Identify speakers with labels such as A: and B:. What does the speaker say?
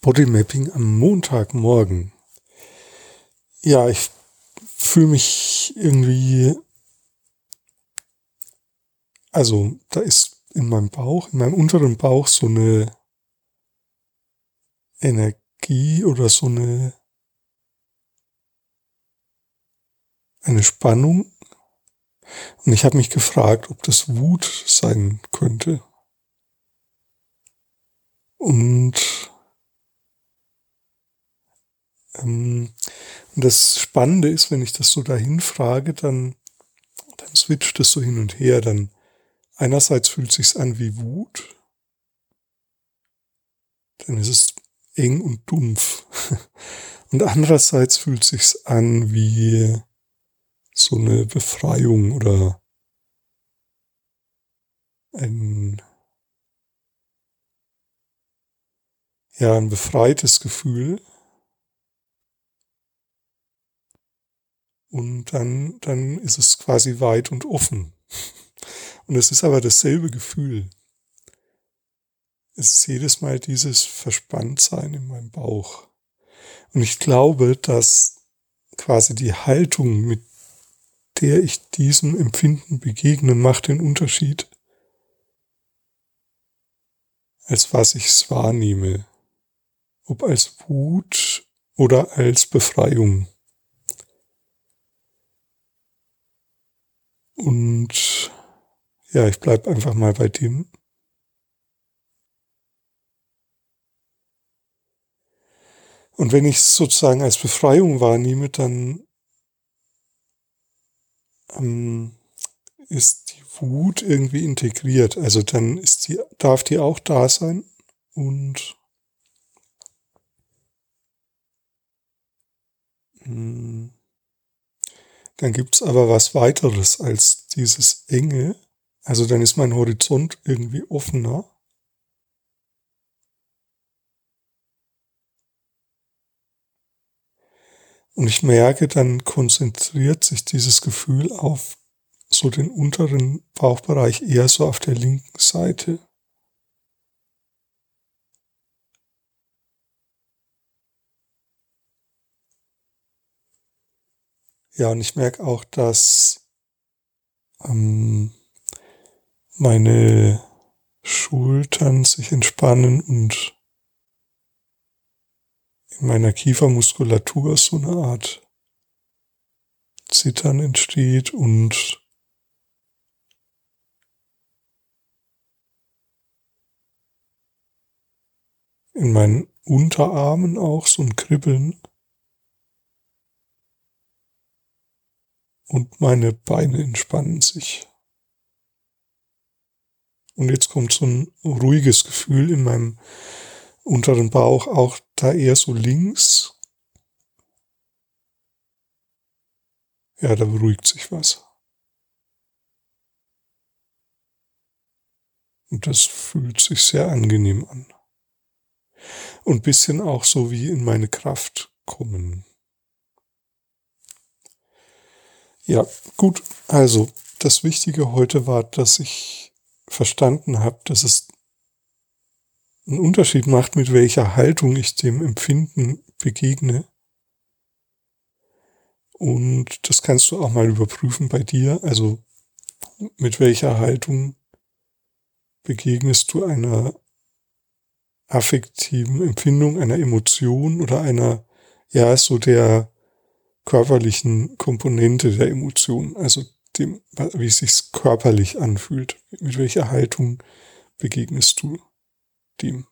A: Bodymapping am Montagmorgen. Ja, ich fühle mich irgendwie, also da ist in meinem Bauch, in meinem unteren Bauch so eine Energie oder so eine eine Spannung. Und ich habe mich gefragt, ob das Wut sein könnte. Und ähm, das Spannende ist, wenn ich das so dahin frage, dann, dann switcht es so hin und her. Dann einerseits fühlt sich's an wie Wut, dann ist es eng und dumpf. Und andererseits fühlt sich's an wie so eine Befreiung oder ein, ja, ein befreites Gefühl. Und dann, dann ist es quasi weit und offen. Und es ist aber dasselbe Gefühl. Es ist jedes Mal dieses Verspanntsein in meinem Bauch. Und ich glaube, dass quasi die Haltung, mit der ich diesem Empfinden begegne, macht den Unterschied, als was ich es wahrnehme. Ob als Wut oder als Befreiung. Und ja, ich bleib einfach mal bei dem. Und wenn ich es sozusagen als Befreiung wahrnehme, dann ähm, ist die Wut irgendwie integriert. Also dann ist die, darf die auch da sein und mh, hm, dann gibt's aber was weiteres als dieses Enge. Also dann ist mein Horizont irgendwie offener. Und ich merke, dann konzentriert sich dieses Gefühl auf so den unteren Bauchbereich eher so auf der linken Seite. Ja, und ich merke auch, dass ähm, meine Schultern sich entspannen und in meiner Kiefermuskulatur so eine Art Zittern entsteht und in meinen Unterarmen auch so ein Kribbeln. Und meine Beine entspannen sich. Und jetzt kommt so ein ruhiges Gefühl in meinem unteren Bauch, auch da eher so links. Ja, da beruhigt sich was. Und das fühlt sich sehr angenehm an. Und bisschen auch so wie in meine Kraft kommen. Ja, gut. Also, das Wichtige heute war, dass ich verstanden habe, dass es einen Unterschied macht, mit welcher Haltung ich dem Empfinden begegne. Und das kannst du auch mal überprüfen bei dir. Also, mit welcher Haltung begegnest du einer affektiven Empfindung, einer Emotion oder einer, ja, so der körperlichen Komponente der Emotion, also dem, wie es sich körperlich anfühlt. Mit welcher Haltung begegnest du dem?